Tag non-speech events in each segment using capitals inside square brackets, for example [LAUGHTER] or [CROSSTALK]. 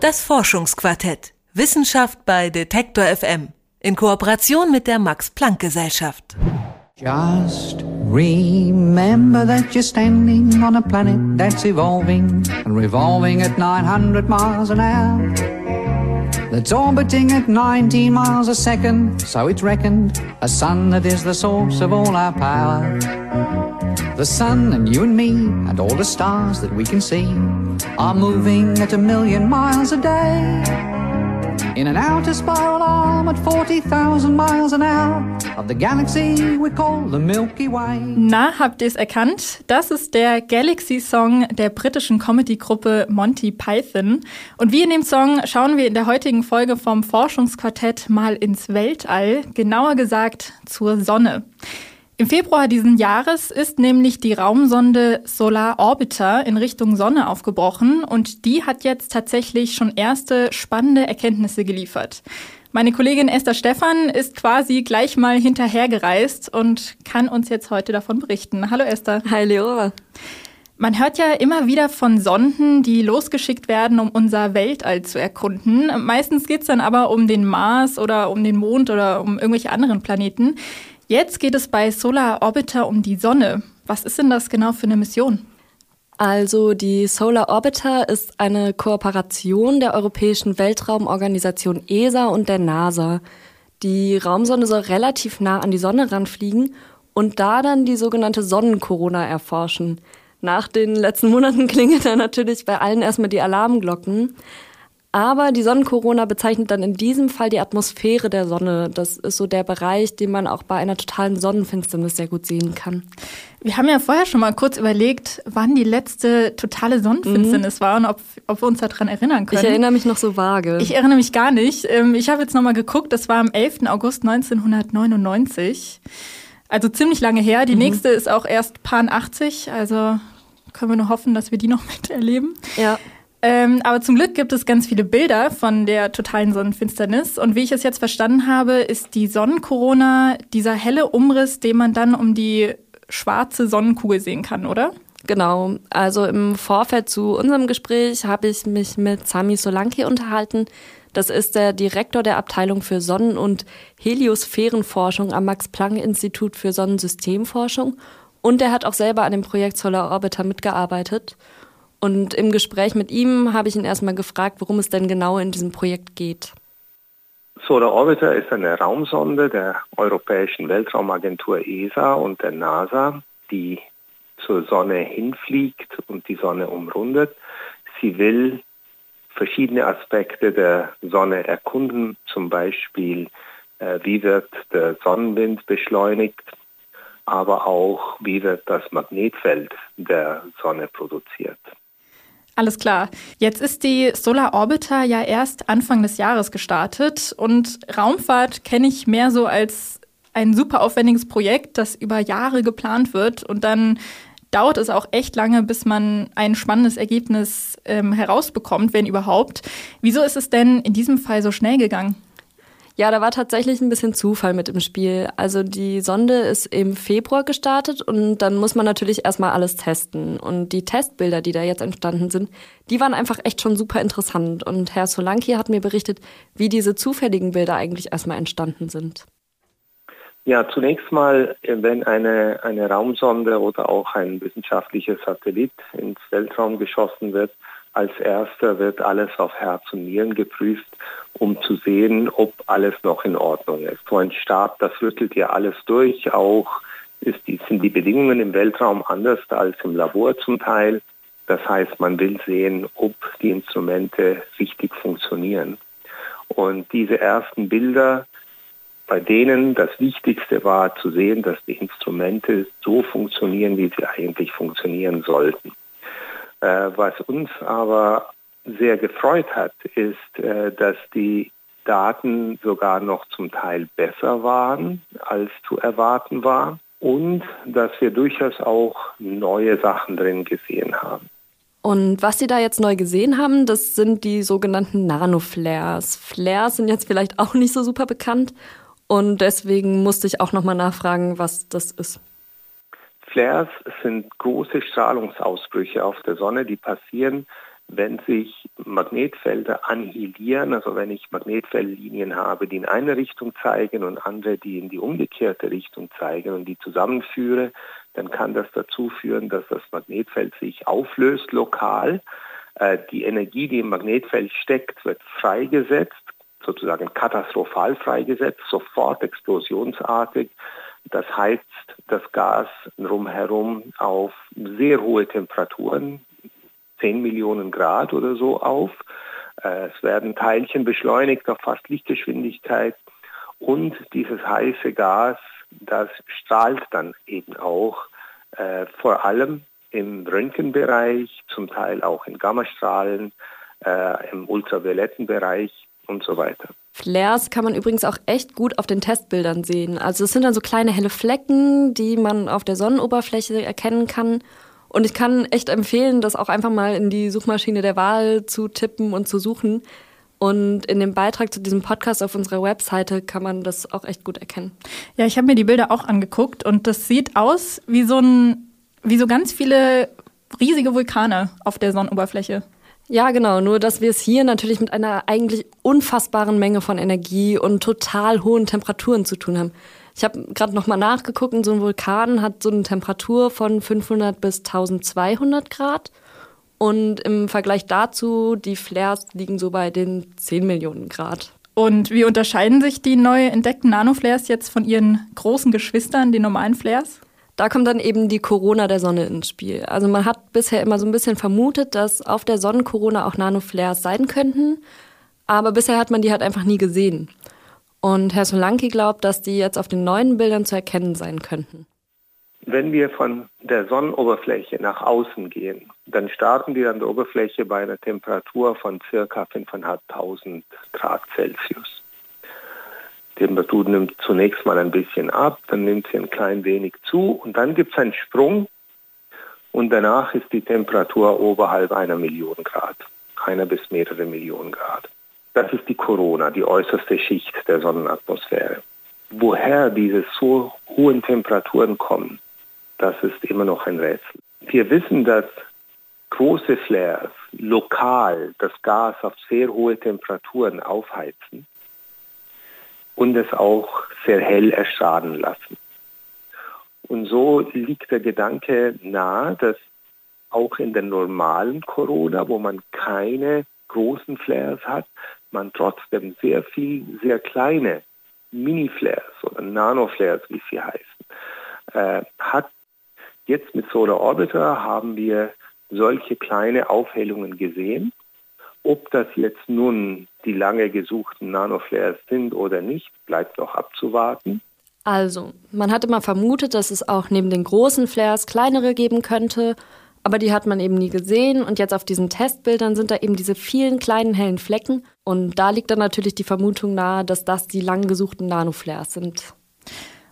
Das Forschungsquartett. Wissenschaft bei Detektor FM. In Kooperation mit der Max-Planck-Gesellschaft. Just remember that you're standing on a planet that's evolving and revolving at 900 miles an hour. That's orbiting at 19 miles a second, so it's reckoned a sun that is the source of all our power. The sun and you and me and all the stars that we can see are moving at a million miles a day. In an outer spiral arm at 40,000 miles an hour of the galaxy we call the Milky Way. Na, habt ihr es erkannt? Das ist der Galaxy-Song der britischen Comedy-Gruppe Monty Python. Und wie in dem Song schauen wir in der heutigen Folge vom Forschungsquartett mal ins Weltall, genauer gesagt zur Sonne. Im Februar diesen Jahres ist nämlich die Raumsonde Solar Orbiter in Richtung Sonne aufgebrochen und die hat jetzt tatsächlich schon erste spannende Erkenntnisse geliefert. Meine Kollegin Esther Stephan ist quasi gleich mal hinterhergereist und kann uns jetzt heute davon berichten. Hallo Esther. Hi Leora. Man hört ja immer wieder von Sonden, die losgeschickt werden, um unser Weltall zu erkunden. Meistens geht's dann aber um den Mars oder um den Mond oder um irgendwelche anderen Planeten. Jetzt geht es bei Solar Orbiter um die Sonne. Was ist denn das genau für eine Mission? Also die Solar Orbiter ist eine Kooperation der Europäischen Weltraumorganisation ESA und der NASA. Die Raumsonde soll relativ nah an die Sonne ranfliegen und da dann die sogenannte Sonnenkorona erforschen. Nach den letzten Monaten [LAUGHS] klingen da natürlich bei allen erstmal die Alarmglocken. Aber die Sonnenkorona bezeichnet dann in diesem Fall die Atmosphäre der Sonne. Das ist so der Bereich, den man auch bei einer totalen Sonnenfinsternis sehr gut sehen kann. Wir haben ja vorher schon mal kurz überlegt, wann die letzte totale Sonnenfinsternis mhm. war und ob, ob, wir uns daran erinnern können. Ich erinnere mich noch so vage. Ich erinnere mich gar nicht. Ähm, ich habe jetzt noch mal geguckt, das war am 11. August 1999. Also ziemlich lange her. Die mhm. nächste ist auch erst Pan 80, also können wir nur hoffen, dass wir die noch [LAUGHS] miterleben. Ja. Ähm, aber zum Glück gibt es ganz viele Bilder von der totalen Sonnenfinsternis. Und wie ich es jetzt verstanden habe, ist die Sonnenkorona dieser helle Umriss, den man dann um die schwarze Sonnenkugel sehen kann, oder? Genau. Also im Vorfeld zu unserem Gespräch habe ich mich mit Sami Solanki unterhalten. Das ist der Direktor der Abteilung für Sonnen- und Heliosphärenforschung am Max-Planck-Institut für Sonnensystemforschung. Und er hat auch selber an dem Projekt Solar Orbiter mitgearbeitet. Und im Gespräch mit ihm habe ich ihn erstmal gefragt, worum es denn genau in diesem Projekt geht. Solar Orbiter ist eine Raumsonde der Europäischen Weltraumagentur ESA und der NASA, die zur Sonne hinfliegt und die Sonne umrundet. Sie will verschiedene Aspekte der Sonne erkunden, zum Beispiel äh, wie wird der Sonnenwind beschleunigt, aber auch wie wird das Magnetfeld der Sonne produziert. Alles klar. Jetzt ist die Solar Orbiter ja erst Anfang des Jahres gestartet und Raumfahrt kenne ich mehr so als ein super aufwendiges Projekt, das über Jahre geplant wird und dann dauert es auch echt lange, bis man ein spannendes Ergebnis ähm, herausbekommt, wenn überhaupt. Wieso ist es denn in diesem Fall so schnell gegangen? Ja, da war tatsächlich ein bisschen Zufall mit im Spiel. Also die Sonde ist im Februar gestartet und dann muss man natürlich erstmal alles testen. Und die Testbilder, die da jetzt entstanden sind, die waren einfach echt schon super interessant. Und Herr Solanki hat mir berichtet, wie diese zufälligen Bilder eigentlich erstmal entstanden sind. Ja, zunächst mal, wenn eine, eine Raumsonde oder auch ein wissenschaftlicher Satellit ins Weltraum geschossen wird, als erster wird alles auf Herz und Nieren geprüft, um zu sehen, ob alles noch in Ordnung ist. So ein Start, das rüttelt ja alles durch. Auch ist die, sind die Bedingungen im Weltraum anders als im Labor zum Teil. Das heißt, man will sehen, ob die Instrumente richtig funktionieren. Und diese ersten Bilder, bei denen das Wichtigste war zu sehen, dass die Instrumente so funktionieren, wie sie eigentlich funktionieren sollten. Äh, was uns aber sehr gefreut hat, ist, äh, dass die Daten sogar noch zum Teil besser waren, als zu erwarten war und dass wir durchaus auch neue Sachen drin gesehen haben. Und was Sie da jetzt neu gesehen haben, das sind die sogenannten Nanoflares. Flares sind jetzt vielleicht auch nicht so super bekannt und deswegen musste ich auch nochmal nachfragen, was das ist. Flares sind große Strahlungsausbrüche auf der Sonne, die passieren, wenn sich Magnetfelder annihilieren, also wenn ich Magnetfeldlinien habe, die in eine Richtung zeigen und andere, die in die umgekehrte Richtung zeigen und die zusammenführe, dann kann das dazu führen, dass das Magnetfeld sich auflöst lokal. Äh, die Energie, die im Magnetfeld steckt, wird freigesetzt, sozusagen katastrophal freigesetzt, sofort explosionsartig. Das heizt das Gas drumherum auf sehr hohe Temperaturen, 10 Millionen Grad oder so auf. Äh, es werden Teilchen beschleunigt auf fast Lichtgeschwindigkeit und dieses heiße Gas, das strahlt dann eben auch äh, vor allem im Röntgenbereich, zum Teil auch in Gammastrahlen, äh, im ultravioletten Bereich und so weiter. Flares kann man übrigens auch echt gut auf den Testbildern sehen. Also es sind dann so kleine helle Flecken, die man auf der Sonnenoberfläche erkennen kann. Und ich kann echt empfehlen, das auch einfach mal in die Suchmaschine der Wahl zu tippen und zu suchen. Und in dem Beitrag zu diesem Podcast auf unserer Webseite kann man das auch echt gut erkennen. Ja, ich habe mir die Bilder auch angeguckt und das sieht aus wie so ein, wie so ganz viele riesige Vulkane auf der Sonnenoberfläche. Ja, genau. Nur, dass wir es hier natürlich mit einer eigentlich unfassbaren Menge von Energie und total hohen Temperaturen zu tun haben. Ich habe gerade noch mal nachgeguckt, und so ein Vulkan hat so eine Temperatur von 500 bis 1200 Grad. Und im Vergleich dazu, die Flares liegen so bei den 10 Millionen Grad. Und wie unterscheiden sich die neu entdeckten Nanoflares jetzt von ihren großen Geschwistern, den normalen Flares? Da kommt dann eben die Corona der Sonne ins Spiel. Also man hat bisher immer so ein bisschen vermutet, dass auf der Sonnenkorona auch Nanoflares sein könnten, aber bisher hat man die halt einfach nie gesehen. Und Herr Solanki glaubt, dass die jetzt auf den neuen Bildern zu erkennen sein könnten. Wenn wir von der Sonnenoberfläche nach außen gehen, dann starten wir an der Oberfläche bei einer Temperatur von ca. 5.500 Grad Celsius. Temperatur nimmt zunächst mal ein bisschen ab, dann nimmt sie ein klein wenig zu und dann gibt es einen Sprung und danach ist die Temperatur oberhalb einer Million Grad, einer bis mehrere Millionen Grad. Das ist die Corona, die äußerste Schicht der Sonnenatmosphäre. Woher diese so hohen Temperaturen kommen, das ist immer noch ein Rätsel. Wir wissen, dass große Flares lokal das Gas auf sehr hohe Temperaturen aufheizen und es auch sehr hell erstrahlen lassen. Und so liegt der Gedanke nahe, dass auch in der normalen Corona, wo man keine großen Flares hat, man trotzdem sehr viel, sehr kleine Mini-Flares oder Nano-Flares, wie sie heißen, äh, hat. Jetzt mit Solar Orbiter haben wir solche kleine Aufhellungen gesehen ob das jetzt nun die lange gesuchten Nanoflares sind oder nicht, bleibt noch abzuwarten. Also, man hat immer vermutet, dass es auch neben den großen Flares kleinere geben könnte, aber die hat man eben nie gesehen und jetzt auf diesen Testbildern sind da eben diese vielen kleinen hellen Flecken und da liegt dann natürlich die Vermutung nahe, dass das die lang gesuchten Nanoflares sind.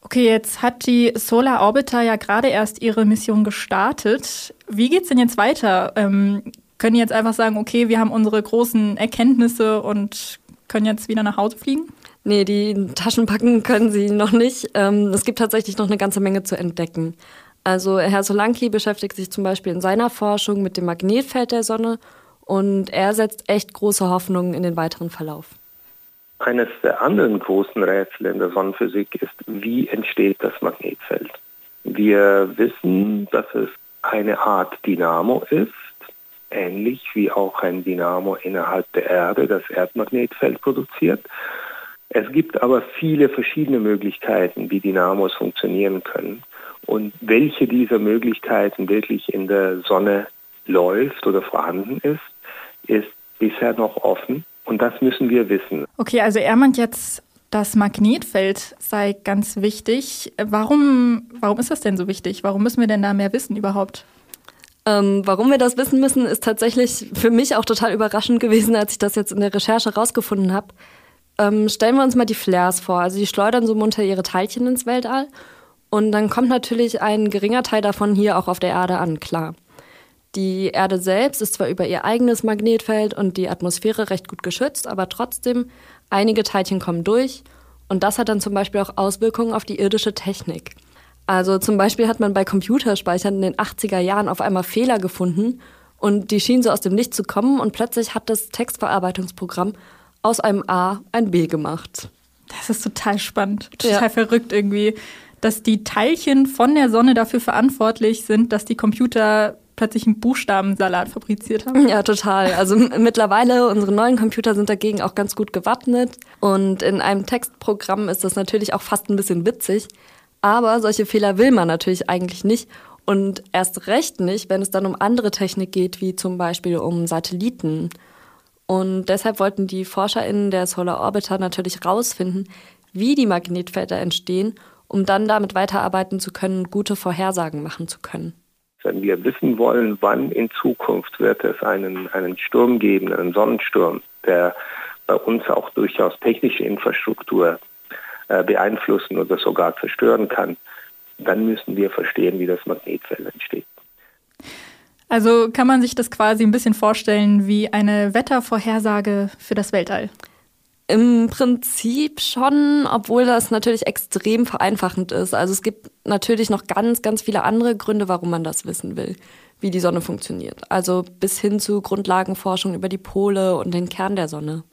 Okay, jetzt hat die Solar Orbiter ja gerade erst ihre Mission gestartet. Wie geht's denn jetzt weiter? Ähm, können jetzt einfach sagen, okay, wir haben unsere großen Erkenntnisse und können jetzt wieder nach Hause fliegen? Nee, die Taschen packen können sie noch nicht. Ähm, es gibt tatsächlich noch eine ganze Menge zu entdecken. Also Herr Solanki beschäftigt sich zum Beispiel in seiner Forschung mit dem Magnetfeld der Sonne und er setzt echt große Hoffnungen in den weiteren Verlauf. Eines der anderen großen Rätsel in der Sonnenphysik ist, wie entsteht das Magnetfeld? Wir wissen, dass es eine Art Dynamo ist, ähnlich wie auch ein Dynamo innerhalb der Erde das Erdmagnetfeld produziert. Es gibt aber viele verschiedene Möglichkeiten, wie Dynamos funktionieren können. Und welche dieser Möglichkeiten wirklich in der Sonne läuft oder vorhanden ist, ist bisher noch offen. Und das müssen wir wissen. Okay, also er meint jetzt, das Magnetfeld sei ganz wichtig. Warum, warum ist das denn so wichtig? Warum müssen wir denn da mehr wissen überhaupt? Ähm, warum wir das wissen müssen, ist tatsächlich für mich auch total überraschend gewesen, als ich das jetzt in der Recherche rausgefunden habe. Ähm, stellen wir uns mal die Flares vor. Also die schleudern so munter ihre Teilchen ins Weltall. Und dann kommt natürlich ein geringer Teil davon hier auch auf der Erde an, klar. Die Erde selbst ist zwar über ihr eigenes Magnetfeld und die Atmosphäre recht gut geschützt, aber trotzdem, einige Teilchen kommen durch. Und das hat dann zum Beispiel auch Auswirkungen auf die irdische Technik. Also zum Beispiel hat man bei Computerspeichern in den 80er Jahren auf einmal Fehler gefunden Und die schien so aus dem Licht zu kommen und plötzlich hat das Textverarbeitungsprogramm aus einem A ein B gemacht. Das ist total spannend, total ja. verrückt irgendwie, dass die Teilchen von der Sonne dafür verantwortlich sind, dass die Computer plötzlich einen Buchstabensalat fabriziert haben. Ja, total. Also mittlerweile, unsere neuen Computer sind dagegen auch ganz gut gewappnet. Und in einem Textprogramm ist das natürlich auch fast ein bisschen witzig. Aber solche Fehler will man natürlich eigentlich nicht. Und erst recht nicht, wenn es dann um andere Technik geht, wie zum Beispiel um Satelliten. Und deshalb wollten die ForscherInnen der Solar Orbiter natürlich rausfinden, wie die Magnetfelder entstehen, um dann damit weiterarbeiten zu können, gute Vorhersagen machen zu können. Wenn wir wissen wollen, wann in Zukunft wird es einen, einen Sturm geben, einen Sonnensturm, der bei uns auch durchaus technische Infrastruktur beeinflussen oder sogar zerstören kann, dann müssen wir verstehen, wie das Magnetfeld entsteht. Also kann man sich das quasi ein bisschen vorstellen wie eine Wettervorhersage für das Weltall? Im Prinzip schon, obwohl das natürlich extrem vereinfachend ist. Also es gibt natürlich noch ganz, ganz viele andere Gründe, warum man das wissen will, wie die Sonne funktioniert. Also bis hin zu Grundlagenforschung über die Pole und den Kern der Sonne.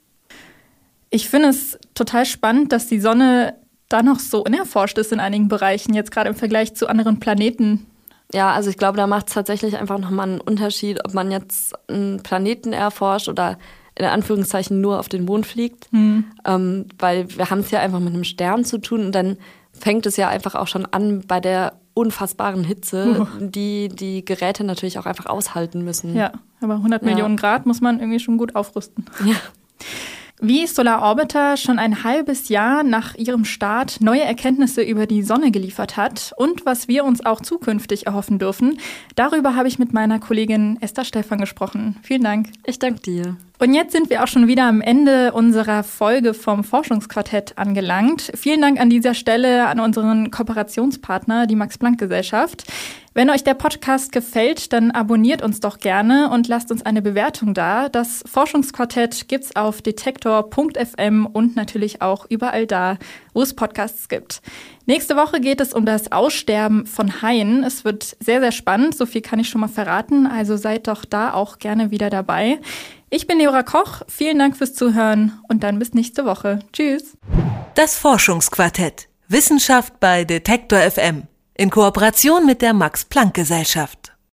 Ich finde es total spannend, dass die Sonne da noch so unerforscht ist in einigen Bereichen, jetzt gerade im Vergleich zu anderen Planeten. Ja, also ich glaube, da macht es tatsächlich einfach nochmal einen Unterschied, ob man jetzt einen Planeten erforscht oder in Anführungszeichen nur auf den Mond fliegt. Mhm. Ähm, weil wir haben es ja einfach mit einem Stern zu tun und dann fängt es ja einfach auch schon an bei der unfassbaren Hitze, uh. die die Geräte natürlich auch einfach aushalten müssen. Ja, aber 100 ja. Millionen Grad muss man irgendwie schon gut aufrüsten. Ja. [LAUGHS] Wie Solar Orbiter schon ein halbes Jahr nach ihrem Start neue Erkenntnisse über die Sonne geliefert hat und was wir uns auch zukünftig erhoffen dürfen, darüber habe ich mit meiner Kollegin Esther Stefan gesprochen. Vielen Dank. Ich danke dir. Und jetzt sind wir auch schon wieder am Ende unserer Folge vom Forschungsquartett angelangt. Vielen Dank an dieser Stelle an unseren Kooperationspartner, die Max-Planck-Gesellschaft. Wenn euch der Podcast gefällt, dann abonniert uns doch gerne und lasst uns eine Bewertung da. Das Forschungsquartett gibt's auf detektor.fm und natürlich auch überall da, wo es Podcasts gibt. Nächste Woche geht es um das Aussterben von Haien. Es wird sehr, sehr spannend. So viel kann ich schon mal verraten. Also seid doch da auch gerne wieder dabei. Ich bin Leora Koch. Vielen Dank fürs Zuhören und dann bis nächste Woche. Tschüss. Das Forschungsquartett. Wissenschaft bei Detektor FM in Kooperation mit der Max Planck Gesellschaft.